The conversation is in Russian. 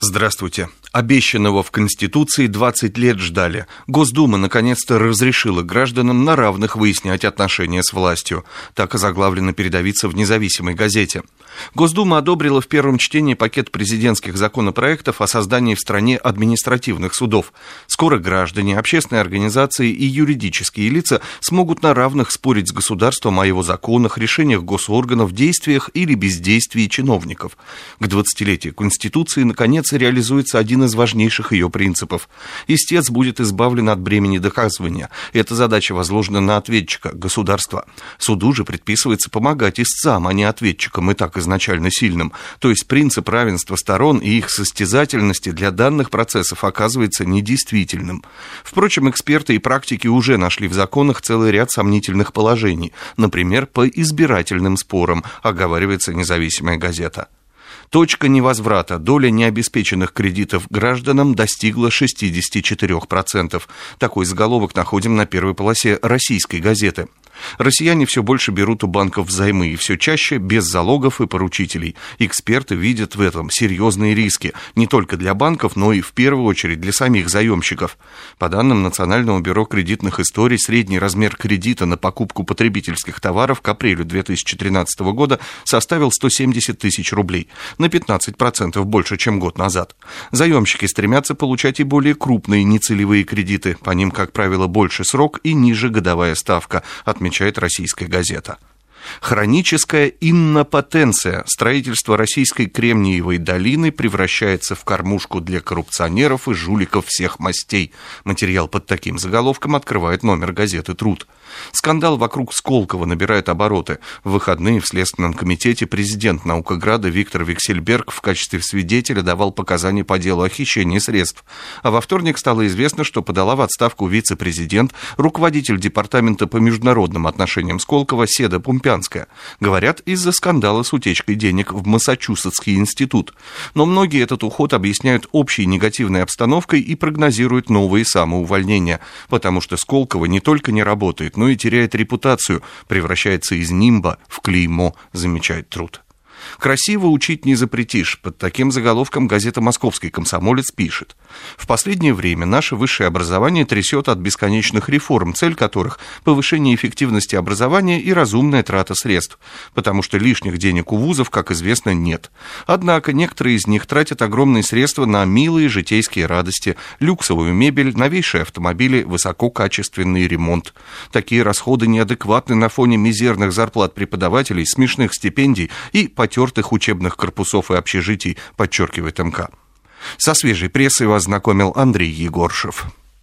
Здравствуйте. Обещанного в Конституции 20 лет ждали. Госдума наконец-то разрешила гражданам на равных выяснять отношения с властью. Так озаглавлено передовица в независимой газете. Госдума одобрила в первом чтении пакет президентских законопроектов о создании в стране административных судов. Скоро граждане, общественные организации и юридические лица смогут на равных спорить с государством о его законах, решениях госорганов, действиях или бездействии чиновников. К 20-летию Конституции, наконец, конец реализуется один из важнейших ее принципов. Истец будет избавлен от бремени доказывания. Эта задача возложена на ответчика, государства. Суду же предписывается помогать истцам, а не ответчикам, и так изначально сильным. То есть принцип равенства сторон и их состязательности для данных процессов оказывается недействительным. Впрочем, эксперты и практики уже нашли в законах целый ряд сомнительных положений. Например, по избирательным спорам, оговаривается независимая газета. Точка невозврата, доля необеспеченных кредитов гражданам достигла 64%. Такой заголовок находим на первой полосе российской газеты. Россияне все больше берут у банков взаймы и все чаще без залогов и поручителей. Эксперты видят в этом серьезные риски не только для банков, но и в первую очередь для самих заемщиков. По данным Национального бюро кредитных историй, средний размер кредита на покупку потребительских товаров к апрелю 2013 года составил 170 тысяч рублей, на 15% больше, чем год назад. Заемщики стремятся получать и более крупные нецелевые кредиты, по ним, как правило, больше срок и ниже годовая ставка, отмечается отмечает российская газета. Хроническая иннопотенция. Строительство российской Кремниевой долины превращается в кормушку для коррупционеров и жуликов всех мастей. Материал под таким заголовком открывает номер газеты «Труд». Скандал вокруг Сколково набирает обороты. В выходные в Следственном комитете президент Наукограда Виктор Виксельберг в качестве свидетеля давал показания по делу о хищении средств. А во вторник стало известно, что подала в отставку вице-президент, руководитель департамента по международным отношениям Сколково Седа Пумпян американская. Говорят, из-за скандала с утечкой денег в Массачусетский институт. Но многие этот уход объясняют общей негативной обстановкой и прогнозируют новые самоувольнения, потому что Сколково не только не работает, но и теряет репутацию, превращается из нимба в клеймо, замечает труд. Красиво учить не запретишь. Под таким заголовком газета «Московский комсомолец» пишет. В последнее время наше высшее образование трясет от бесконечных реформ, цель которых – повышение эффективности образования и разумная трата средств, потому что лишних денег у вузов, как известно, нет. Однако некоторые из них тратят огромные средства на милые житейские радости, люксовую мебель, новейшие автомобили, высококачественный ремонт. Такие расходы неадекватны на фоне мизерных зарплат преподавателей, смешных стипендий и потертых учебных корпусов и общежитий, подчеркивает МК. Со свежей прессой вас знакомил Андрей Егоршев.